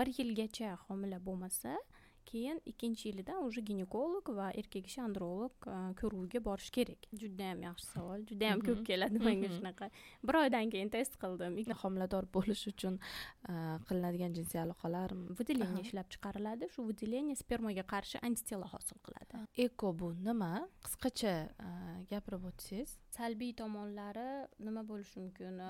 bir yilgacha homila bo'lmasa keyin ikkinchi yilidan уже ginekolog va erkak kishi androlog e, ko'ruvga borish kerak. Judayam yaxshi savol judayam ko'p keladi menga shunaqa. Bir oydan keyin test qildim. Homilador bo'lish uchun e, qilinadigan jinsiy aloqalar выделение ishlab chiqariladi. Shu выделение spermaga qarshi antitelo hosil qiladi. Eko bu nima? Qisqacha e, gapirib o'tsangiz salbiy tomonlari nima bo'lishi mumkin?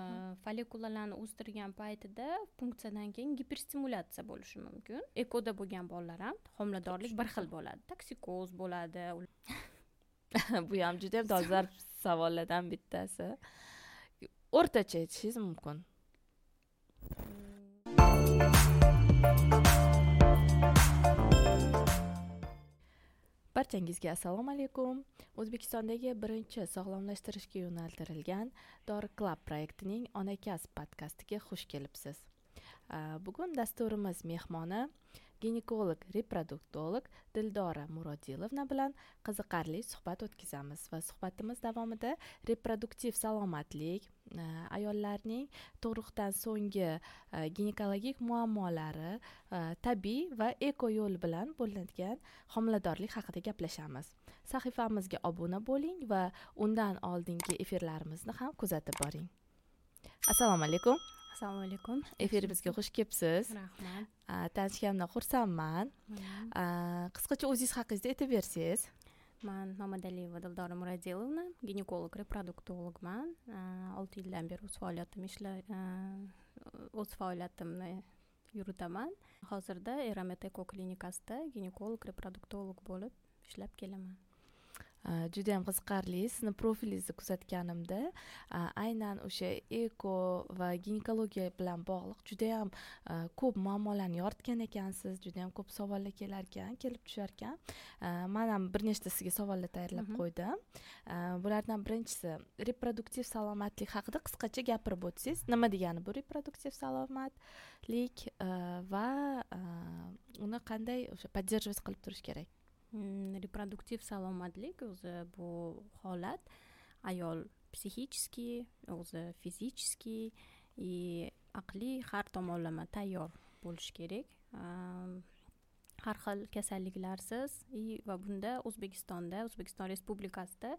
Follikulalarni o'stirgan paytida funksiyadan keyin giperstimulyatsiya bo'lishi mumkin. Ekoda bo'lgan bolalar ham homiladorlik bir xil bo'ladi. Toksikoz bo'ladi. Bu ham juda yam dolzarb savollardan bittasi. O'rtacha aytishingiz mumkin barchangizga assalomu alaykum. O'zbekistondagi birinchi sog'lomlashtirishga yo'naltirilgan dori club proyektining ona kasb podkastiga xush kelibsiz. Bugun dasturimiz mehmoni ginekolog reproduktolog dildora murodilovna bilan qiziqarli suhbat o'tkazamiz va suhbatimiz davomida reproduktiv salomatlik e, ayollarning tug'ruqdan so'nggi e, ginekologik muammolari e, tabiiy va eko yo'l bilan bo'linadigan homiladorlik haqida gaplashamiz. Sahifamizga obuna bo'ling va undan oldingi efirlarimizni ham kuzatib boring. Assalomu alaykum. Assalomu alaykum efirimizga xush kelibsiz. Rahmat. Tanishganimdan xursandman. Qisqacha o'zingiz haqingizda aytib bersangiz. Man mamadaliyeva dildora muradilovna ginekolog reproduktologman. Olti yildan beri o'z faoliyatim ishla o'z faoliyatimni yuritaman. Hozirda eramet eko klinikasida ginekolog reproduktolog bo'lib ishlab kelaman juda yam qiziqarli sizni profilingizni kuzatganimda aynan o'sha eko va ginekologiya bilan bog'liq judayam ko'p muammolarni yoritgan ekansiz judayam ko'p savollar kelar ekan kelib tushar ekan man ham bir nechta sizga savollar tayyorlab qo'ydim. Bulardan birinchisi reproduktiv salomatlik haqida qisqacha gapirib o'tsangiz nima degani bu reproduktiv salomatlik? Va uni qanday o'sha поддерживать qilib turish kerak reproduktiv salomatlik o'zi bu holat ayol psixический o'zi fizический и aqliy har tomonlama tayyor bo'lishi kerak har xil kasalliklarsiz и va bunda o'zbekistonda o'zbekiston respublikasida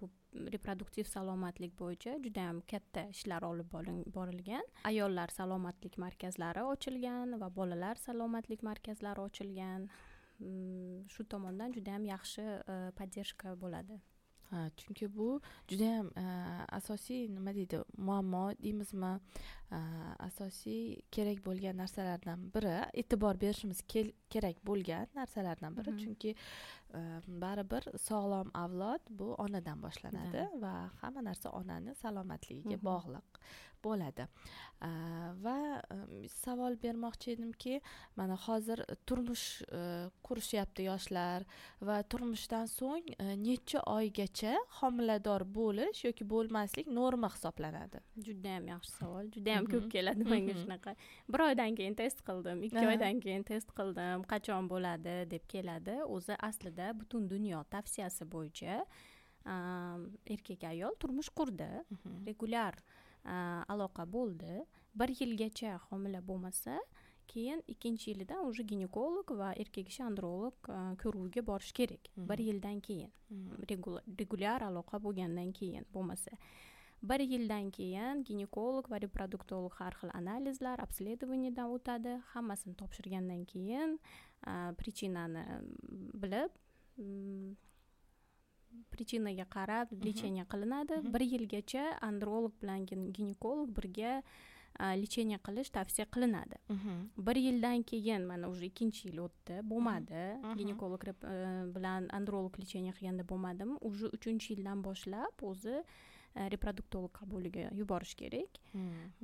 bu reproduktiv salomatlik bo'yicha juda yam katta ishlar olib borilgan ayollar salomatlik markazlari ochilgan va bolalar salomatlik markazlari ochilgan shu tomondan juda yam yaxshi поддержка bo'ladi. Ha chunki bu judayam asosiy nima deydi muammo deymizmi? Asosiy kerak bo'lgan narsalardan biri e'tibor berishimiz kerak bo'lgan narsalardan biri. Chunki baribir sog'lom avlod bu onadan boshlanadi va hamma narsa onani salomatligiga bog'liq bo'ladi. Va savol bermoqchi edimki mana hozir turmush qurishyapti yoshlar va turmushdan so'ng necha oygacha homilador bo'lish yoki bo'lmaslik norma hisoblanadi? Judayam yaxshi savol judayam ko'p keladi menga shunaqa. Bir oydan keyin test qildim ikki oydan keyin test qildim qachon bo'ladi deb keladi o'zi aslida butun dunyo tavsiyasi bo'yicha erkak ayol turmush qurdi. Regulyar aloqa bo'ldi. Bir yilgacha homila bo'lmasa keyin ikkinchi yilidan уже ginekolog va erkak kishi androlog ko'ruvga borish kerak. Bir yildan keyin regulyar aloqa bo'lgandan keyin bo'lmasa. Bir yildan keyin ginekolog va reproduktolog har xil analizlar обследованиеdan o'tadi. Hammasini topshirgandan keyin причинani bilib причинаga qarab lechение qilinadi. Bir yilgacha androlog bilan ginekolog birga lechение qilish tavsiya qilinadi. Bir yildan keyin mana уже ikkinchi yil o'tdi bo'lmadi. Ginekolog e, bilan androlog lechение qilganda bo'lmadimi уже uchinchi yildan boshlab o'zi reproduktolog qabuliga yuborish kerak.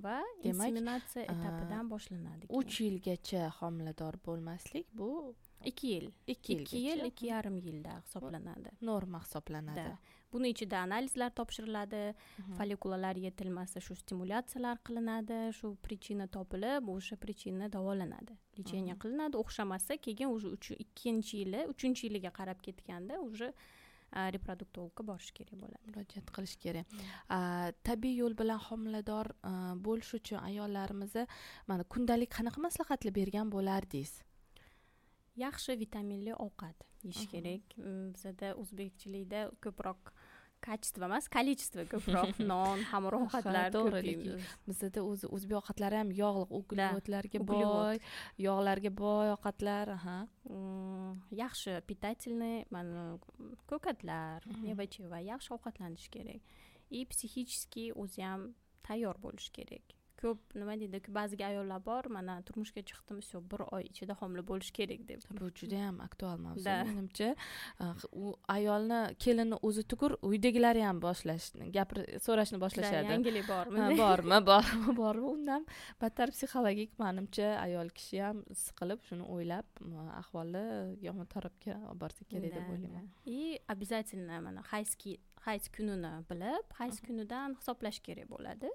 Va inseminatsiya etapidan boshlanadi uch yilgacha homilador bo'lmaslik bu ikki yil. Ikki yil ikki yarim yilda hisoblanadi. Norma hisoblanadi. Buni ichida analizlar topshiriladi. Follikulalar yetilmasa shu stimulyatsiyalar qilinadi. Shu причина topilib o'sha причина davolanadi. Lechение qilinadi. O'xshamasa keyin уже ikkinchi yili uchinchi yiliga qarab ketganda уже reproduktologga borish kerak bo'ladi. Murojaat qilish kerak. Tabiiy yo'l bilan homilador bo'lish uchun ayollarimizni mana kundalik qanaqa maslahatlar bergan bo'lardingiz yaxshi vitaminli ovqat yeyish kerak. Bizada o'zbekchilikda ko'proq качество emas количество ko'proq non xamir ovqatlar to'g'ri bizada o'zi o'zbek ovqatlari ham yog' uglevodlarga boy yog'larga boy ovqatlar aha. Yaxshi питательный mana ko'katlar meva cheva yaxshi ovqatlanish kerak. И psixически o'zi ham tayyor bo'lishi kerak ko'p nima deydi ba'zi ayollar bor mana turmushga chiqdim все bir oy ichida homila bo'lish kerak deb. Bu juda yam aktual mavzu menimcha. U ayolni kelinni o'zi tugur uydagilari ham boshlash gapir so'rashni boshlashadi. Yangilik bormi? Bormi bormi bormi undan battar psixologik manimcha ayol kishi ham siqilib shuni o'ylab ahvoli yomon tarafga olib borsa kerak deb o'ylayman. и обязательно mana hayz hayz kunini bilib hayz kunidan hisoblash kerak bo'ladi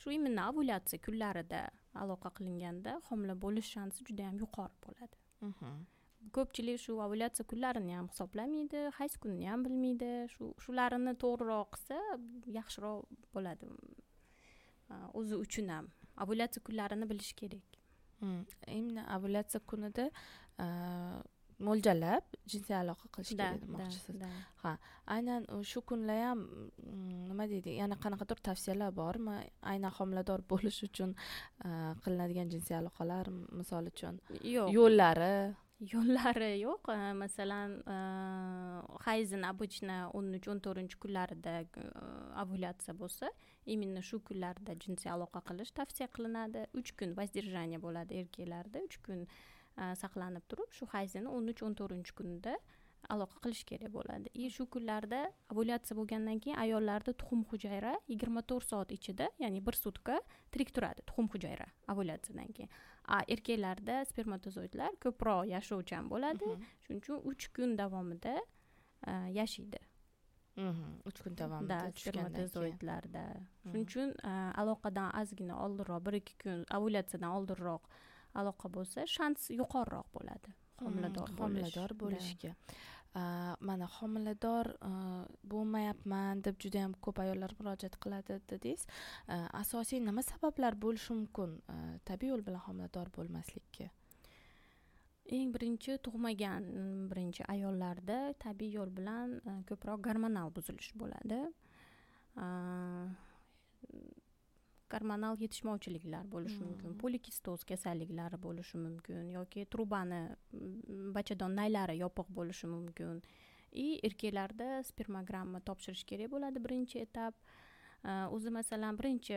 shu именно ovulyatsiya kunlarida aloqa qilinganda homila bo'lish shansi juda yam yuqori bo'ladi. Ko'pchilik shu ovulyatsiya kunlarini ham hisoblamaydi hayz kunini ham bilmaydi. Shu shularni to'g'riroq qilsa yaxshiroq bo'ladi. O'zi uchun ham ovulyatsiya kunlarini bilish kerak. Именно ovulyatsiya kunida mo'ljallab jinsiy aloqa qilish kerak demoqchisiz. ha aynan shu kunlar ham nima deydi yana qanaqadir tavsiyalar bormi? Aynan homilador bo'lish uchun qilinadigan jinsiy aloqalar misol uchun yo'q. yo'llari? Yo'llari yo'q masalan hayzini обычно o'n uch o'n to'rtinchi kunlarida ovulyatsiya bo'lsa именно shu kunlarda jinsiy aloqa qilish tavsiya qilinadi. Uch kun воздержание bo'ladi erkaklarda uch kun saqlanib turib shu hayzini o'n uch o'n to'rtinchi kunida aloqa qilish kerak bo'ladi. И shu kunlarda ovulyatsiya bo'lgandan keyin ayollarda tuxum hujayra yigirma to'rt soat ichida ya'ni bir sutka tirik turadi tuxum hujayra ovulyatsiyadan keyin. A erkaklarda spermatozoidlar ko'proq yashovchan bo'ladi. Shuning uchun uch kun davomida yashaydi uch kun davomida spermatozoidlarda. Shuning uchun aloqadan ozgina oldinroq bir ikki kun ovulyatsiyadan oldinroq aloqa bo'lsa shans yuqoriroq bo'ladi homilador homilador bo'lishga. Mana homilador bo'lmayapman deb juda yam ko'p ayollar murojaat qiladi dedingiz. Asosiy nima sabablar bo'lishi mumkin tabiiy yo'l bilan homilador bo'lmaslikka? Eng birinchi tug'magan birinchi ayollarda tabiiy yo'l bilan ko'proq gormonal buzilish bo'ladi gormonal yetishmovchiliklar bo'lishi mumkin. Hmm. polikistoz kasalliklari bo'lishi mumkin yoki trubani bachadon naylari yopiq bo'lishi mumkin. И erkaklarda spermogramma topshirish kerak bo'ladi birinchi etap o'zi masalan birinchi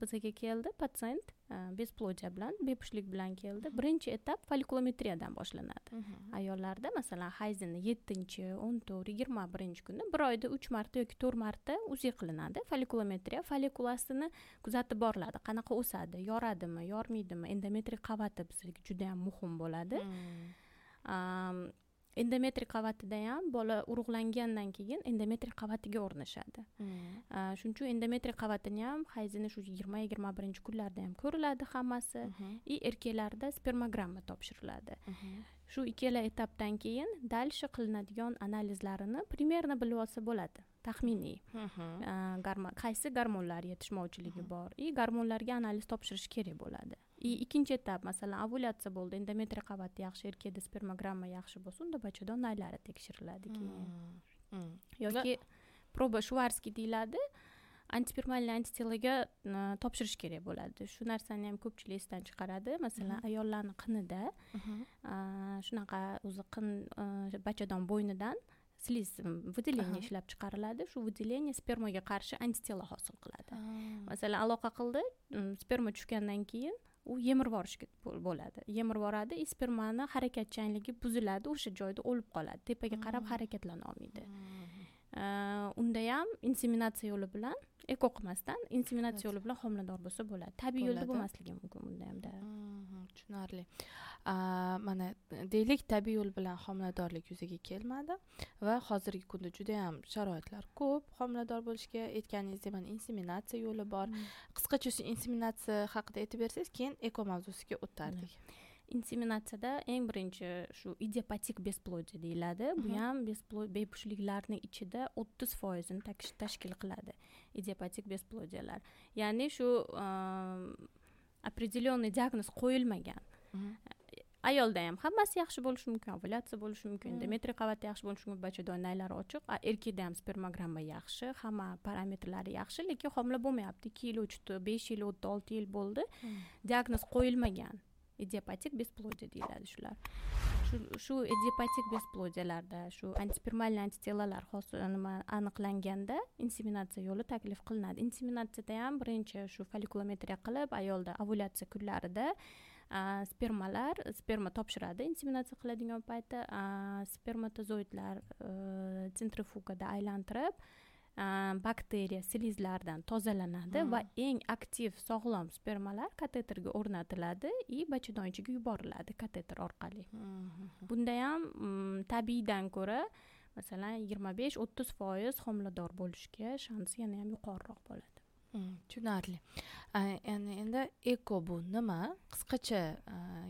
bizaga keldi patsient besplodия bilan bepushtlik bilan keldi. Birinchi etap folikulometriyadan boshlanadi. Ayollarda masalan hayzini yettinchi o'n to'rt yigirma birinchi kunda bir oyda uch marta yoki to'rt marta uzi qilinadi. Folikulometriya folikulasini kuzatib boriladi. Qanaqa o'sadi yoradimi yormaydimi endometriy qavati bizga juda yam muhim bo'ladi endometriy qavatida ham bola urug'langandan keyin endometriy qavatiga o'rnashadi. Hmm. shuning uchun endometriy qavatini ham hayzini shu yigirma yigirma birinchi kunlarda ham ko'riladi hammasi. И erkaklarda spermogramma topshiriladi. Shu ikkala etapdan keyin дальше qilinadigan analizlarini примерно bilib olsa bo'ladi taxminiy. Qaysi gormonlar yetishmovchiligi bor? И gormonlarga analiz topshirish kerak bo'ladi и ikkinchi etap masalan ovulyatsiya bo'ldi endometriy qavati yaxshi erkakda spermogramma yaxshi bo'lsa unda bachadon naylari tekshiriladi keyin yoki proba shvarskiy deyiladi antispermalniy antitelaga topshirish kerak bo'ladi shu narsani ham ko'pchilik esdan chiqaradi masalan ayollarni qinida shunaqa o'zi qin bachadon bo'ynidan sliz выделение ishlab chiqariladi shu выделение spermaga qarshi antitelo hosil qiladi masalan aloqa qildi sperma tushgandan keyin u yemirib yuborishga bo'ladi. Yemirib yuboradi и spermani harakatchanligi buziladi o'sha joyda o'lib qoladi. Tepaga qarab harakatlana olmaydi. Unda ham inseminatsiya yo'li bilan eko qilmasdan inseminatsiya yo'li bilan homilador bo'lsa bo'ladi. Tabiiy yo'lda bo'lmasligi mumkin bunda hamda tushunarli mana deylik tabiiy yo'l bilan homiladorlik yuzaga kelmadi va hozirgi kunda juda yam sharoitlar ko'p homilador bo'lishga aytganingizdek mana inseminatsiya yo'li bor. Qisqacha shu inseminatsiya haqida aytib bersangiz keyin eko mavzusiga o'tardik inseminatsiyada eng birinchi shu idiopatik besplodие deyiladi. Bu ham bepushtliklarni ichida o'ttiz foizini tashkil qiladi idiopatik besplodiyalar ya'ni shu определенный diagnoz qo'yilmagan ayolda ham hammasi yaxshi bo'lishi mumkin ovulyatsiya bo'lishi mumkin demetriy qavati yaxshi bo'lishi mumkin bachadonnaylari ochiq. Erkakda ham spermogramma yaxshi hamma parametrlari yaxshi lekin homila bo'lmayapti. Ikki yil o'tdi besh yil o'tdi olti yil bo'ldi. Diagnoz qo'yilmagan. Idiopatik besplodие deyiladi shular. Shu idiopatik besplodiyalarda shu antispermalniy antitelalar nima aniqlanganda inseminatsiya yo'li taklif qilinadi. Inseminatsiyada ham birinchi shu follikulometriya qilib ayolda ovulyatsiya kunlarida spermalar sperma topshiradi inseminatsiya qiladigan paytda spermatozoidlar sentrifugada aylantirib bakteriya slizlardan tozalanadi va eng aktiv sog'lom spermalar kateterga o'rnatiladi и bachadon ichiga yuboriladi kateter orqali bunda ham tabiiydan ko'ra masalan yigirma besh o'ttiz foiz homilador bo'lishga shansi yana ham yuqoriroq bo'ladi tushunarli endi endi eko bu nima qisqacha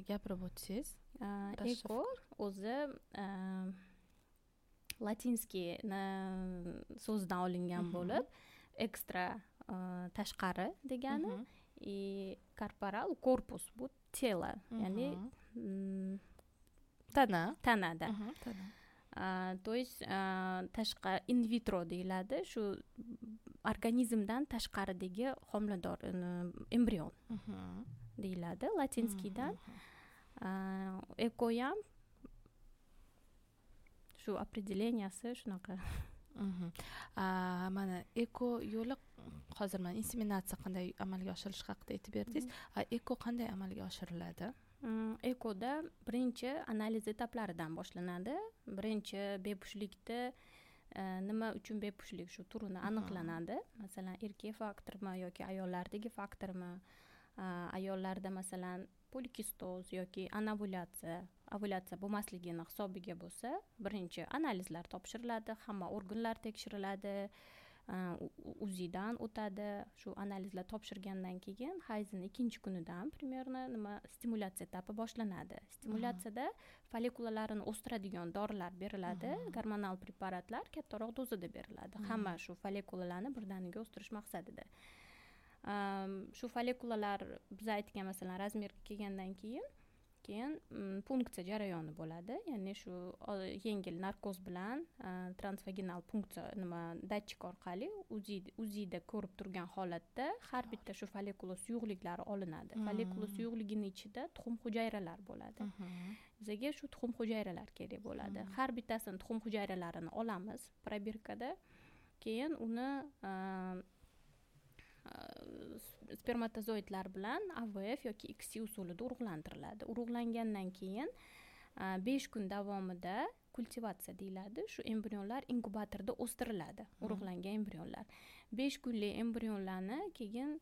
gapirib o'tsangiz eko o'zi latinskiy so'zidan olingan bo'lib ekstra tashqari degani и korporal korpus bu telo ya'ni tana tanada то есть tashqari in vitro deyiladi shu organizmdan tashqaridagi homilador embrion deyiladi latinskiydan ekoyam shu определенияsi shunaqa. Mana eko yo'li hozir mana inseminatsiya qanday amalga oshirilishi haqida aytib berdingiz. Eko qanday amalga oshiriladi? Ekoda birinchi analiz etaplaridan boshlanadi. Birinchi bepushtlikda nima uchun bepushtlik shu turini aniqlanadi? Masalan erkak faktormi yoki ayollardagi faktormi? Ayollarda masalan polikistoz yoki anovulyatsiya ovulyatsiya bo'lmasligini hisobiga bo'lsa birinchi analizlar topshiriladi hamma organlar tekshiriladi uzidan o'tadi shu analizlar topshirgandan keyin hayzini ikkinchi kunidan примерно nima stimulyatsiya etapi boshlanadi stimulyatsiyada follikulalarini o'stiradigan dorilar beriladi gormonal preparatlar kattaroq dozada beriladi hamma shu follikulalarni birdaniga o'stirish maqsadida shu follikulalar biz aytgan masalan razmerga kelgandan keyin keyin mm, punksiya jarayoni bo'ladi. Ya'ni shu yengil narkoz bilan transvaginal punksiya nima datchik orqali uzida ko'rib turgan holatda har bitta shu follikula suyuqliklari olinadi. Follikula suyuqligini ichida tuxum hujayralar bo'ladi. Bizaga shu tuxum hujayralar kerak bo'ladi. Har bittasini tuxum hujayralarini olamiz probirkada. Keyin uni spermatozoidlar bilan avf yoki xi usulida urug'lantiriladi. Urug'langandan keyin besh kun davomida kultivatsiya deyiladi. Shu embrionlar inkubatorda o'stiriladi urug'langan embrionlar. Besh kunlik embrionlarni keyin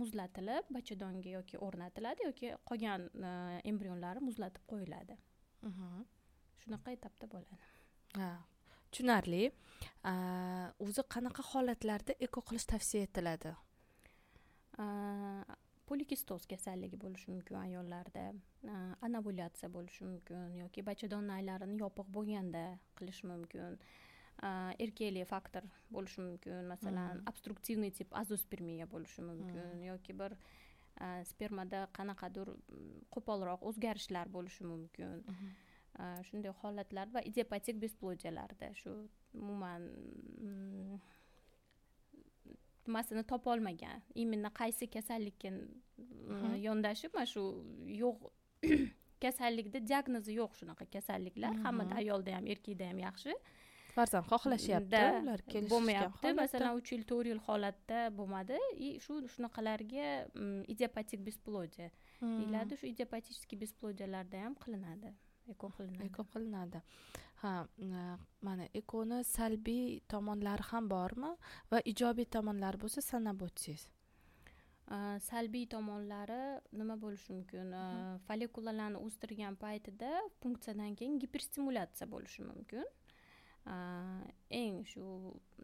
muzlatilib bachadonga yoki o'rnatiladi yoki qolgan embrionlari muzlatib qo'yiladi. Shunaqa etapda bo'ladi. Ha tushunarli. O'zi qanaqa holatlarda eko qilish tavsiya etiladi polikistoz kasalligi bo'lishi mumkin ayollarda anovulyatsiya bo'lishi mumkin yoki bachadon naylarini yopiq bo'lganda qilish mumkin erkaklik faktor bo'lishi mumkin masalan obstruktivniy tip azospermiya bo'lishi mumkin yoki bir spermada qanaqadir qo'polroq o'zgarishlar bo'lishi mumkin shunday holatlar va idiopatik besplodiyalarda shu umuman nimasini topolmagan. Именно qaysi kasallikka yondashib mana shu yo'q kasallikda diagnozi yo'q shunaqa kasalliklar. Hammada ayolda ham erkakda ham yaxshi. Farzand xohlashyapti ular bo'lmayapti. masalan uch yil to'rt yil holatda bo'lmadi. И shu shunaqalarga idiopatik besplodiya deyiladi shu idiopatический besplodiyalarda ham qilinadi eko qilinadi. Qilinadi ha mana ekoni salbiy tomonlari ham bormi? Va ijobiy tomonlari bo'lsa sanab o'tsangiz salbiy tomonlari nima bo'lishi mumkin? Follikulalarni o'stirgan paytida funksiyadan keyin giperstimulyatsiya bo'lishi mumkin. Eng shu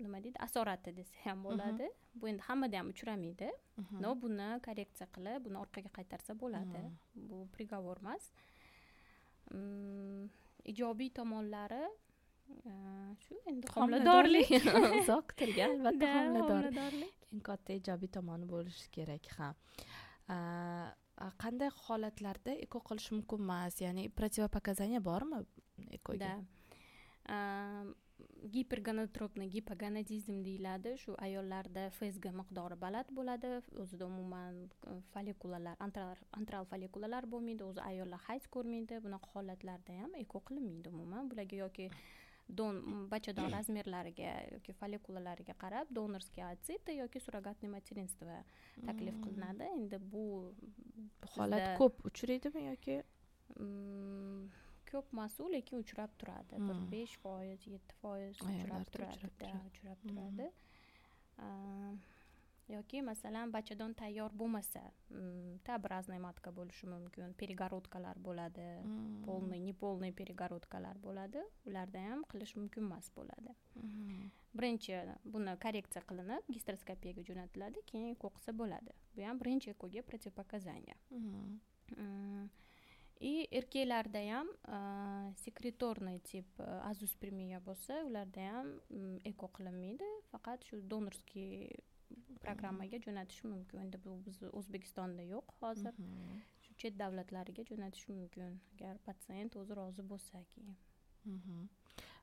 nima deydi asorati desa ham bo'ladi. Bu endi hammada ham uchramaydi. Но buni korreksiya qilib buni orqaga qaytarsa bo'ladi. Bu приговор emas ijobiy tomonlari shu endi homiladorlik. Uzoq kutilgan albatta homiladorlik. eng katta ijobiy tomoni bo'lishi kerak ha. Qanday holatlarda eko qilish mumkin emas? Ya'ni противопоказание bormi ekoga да gipergonotropniy gipogonadizm deyiladi. Shu ayollarda fsg miqdori baland bo'ladi. O'zida umuman follikulalar antral follikulalar bo'lmaydi. O'zi ayollar hayz ko'rmaydi. Bunaqa holatlarda ham eko qilinmaydi umuman. Bularga yoki don bachadon razmerlariga yoki follikulalariga qarab donorskiy отсыты yoki surrogatniy materinство taklif hmm. qilinadi endi bu holat ko'p uchraydimi yoki ko'p emas u lekin uchrab turadi. Bir hmm. besh foiz yetti foiz uchrab turadi uchrab turadi. Hmm. yoki masalan bachadon tayyor bo'lmasa tabrazная matka bo'lishi mumkin перегородкалар bo'ladi. Полный неполный перегородкалар bo'ladi. Ularda ham qilish mumkin emas bo'ladi. Birinchi buni korreksiya qilinib gistroskopiyaga jo'natiladi keyin eko qilsa bo'ladi. Bu ham birinchi ekoga противопоказание и erkaklarda ham sekretorniy tip azospermiya bo'lsa ularda ham eko qilinmaydi faqat shu donorskiy programmaga jo'natish mumkin endi bu bizni o'zbekistonda yo'q hozir shu chet davlatlariga jo'natish mumkin agar patsient o'zi rozi bo'lsa keyin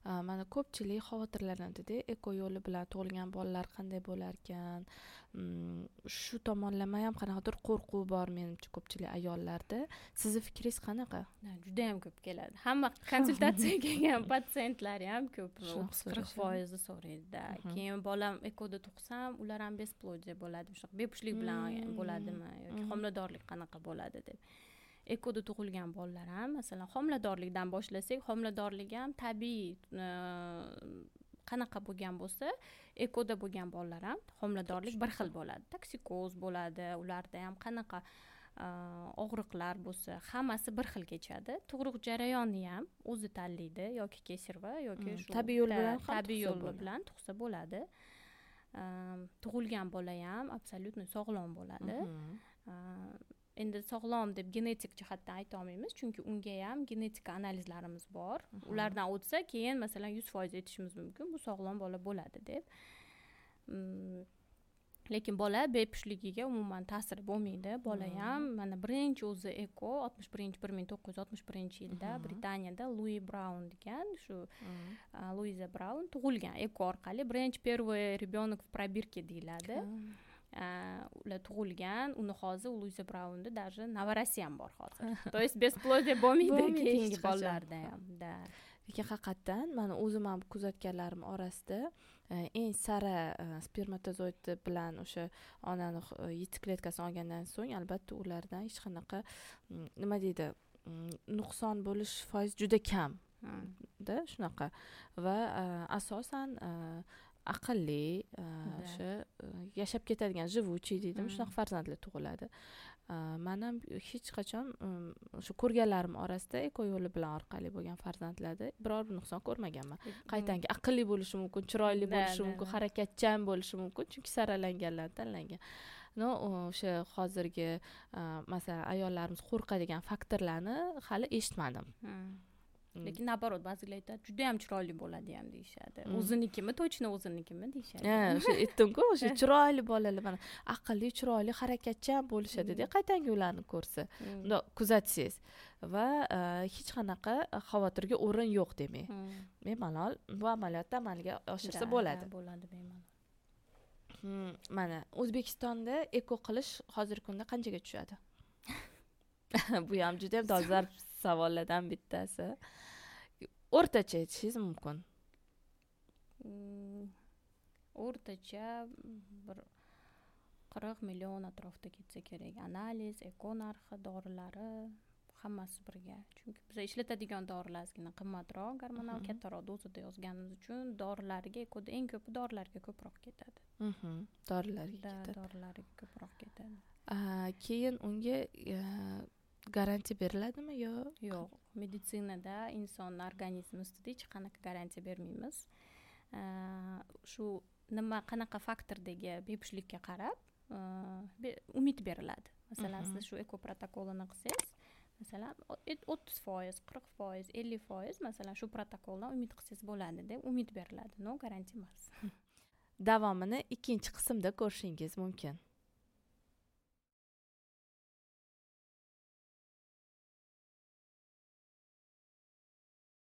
mana ko'pchilik xavotirlanadida eko yo'li bilan tug'ilgan bolalar qanday bo'larkan? Mm, shu tomonlama ham qanaqadir qo'rquv bor menimcha ko'pchilik ayollarda. Sizni fikringiz qanaqa? Judayam ko'p keladi. Hamma konsultatsiyaga kelgan patsientlar ham ko'p. Qirq foizi so'raydida. Keyin bolam ekoda tug'sam ular ham бесплодие bo'ladi. Shunaqa bepushtlik bilan hmm. bo'ladimi yoki homiladorlik qanaqa bo'ladi deb ekoda tug'ilgan bolalar ham masalan homiladorlikdan boshlasak homiladorlik ham tabiiy e, qanaqa bo'lgan bo'lsa ekoda bo'lgan bolalar ham homiladorlik bir xil bo'ladi. Toksikoz bo'ladi ularda ham qanaqa e, og'riqlar bo'lsa hammasi bir xil kechadi. Tug'ruq jarayoni ham o'zi tanlaydi yoki kesarva yoki hmm, shu tabiiy yo'l bilan tabiiy yo'l bilan tug'sa bo'ladi. E, tug'ilgan bola ham абсолютно sog'lom bo'ladi endi sog'lom deb genetik jihatdan aytolmaymiz chunki unga ham genetika analizlarimiz bor. Ulardan o'tsa keyin masalan yuz foiz aytishimiz mumkin. Bu sog'lom bola bo'ladi deb. Mm, lekin bola bepushtligiga umuman ta'siri bo'lmaydi. Bola ham mana birinchi o'zi eko oltmish birinchi bir ming to'qqiz yuz oltmish birinchi yilda britaniyada lui braun degan shu luiza braun tug'ilgan eko orqali birinchi первый ребенок в пробирке deyiladi ular tug'ilgan uni hozir luiza braunda даже navarasi ham bor hozir то есть бесплодие bo'lmaydi keyingi bolalarda ham да. Lekin haqiqatdan mani o'zim ham kuzatganlarim orasida eng sara spermatozoid bilan o'sha onani yetti olgandan so'ng albatta ulardan hech qanaqa nima deydi nuqson bo'lish foizi juda kam da shunaqa va asosan aqlli o'sha yashab ketadigan живучий deydimi shunaqa farzandlar tug'iladi. Man ham hech qachon o'sha ko'rganlarim orasida eko yo'li bilan orqali bo'lgan farzandlarda biror bir nuqson ko'rmaganman. Qaytangi aqlli bo'lishi mumkin chiroyli bo'lishi mumkin harakatchan bo'lishi mumkin chunki saralanganlarni tanlangan. Но o'sha hozirgi masalan ayollarimiz qo'rqadigan faktorlarni hali eshitmadim. Mm. Lekin наоборот ba'zilar aytadi judayam chiroyli bo'ladi ham deyishadi. O'zinikimi точно o'zinikimi deyishadi. Ha o'sha aytdimku o'sha chiroyli bolalar mana. Aqlli chiroyli harakatchan bo'lishadida qaytanga ularni ko'rsa. Bundoq kuzatsangiz. Va e, hech qanaqa xavotirga o'rin yo'q demak bemalol bu amaliyotni amalga oshirsa bo'ladi. bo'ladi bemalol. Hmm, mana o'zbekistonda eko qilish hozirgi kunda qanchaga tushadi? Bu ham judayam dolzarb savollardan bittasi. O'rtacha aytishingiz mumkin. Mm, o'rtacha bir qirq million atrofida ketsa kerak. Analiz eko narxi dorilari hammasi birga. Chunki biz ishlatadigan dorilar ozgina qimmatroq. Gormonal kattaroq dozada yozganimiz uchun dorilarga ekoda eng ko'pi dorilarga ko'proq ketadi. Dorilarga ketadi. dorilarga ko'proq ketadi. Keyin unga garantiya beriladimi yo yo'q meditsinada insonni organizmi ustida hech qanaqa garantiya bermaymiz. Shu nima qanaqa faktordagi bepushtlikka qarab umid beriladi. Masalan siz shu eko protokolini qilsangiz masalan o'ttiz foiz qirq foiz ellik foiz masalan shu protokoldan umid qilsangiz bo'ladi deb umid beriladi. Но garantiya emas. Davomini ikkinchi qismda ko'rishingiz mumkin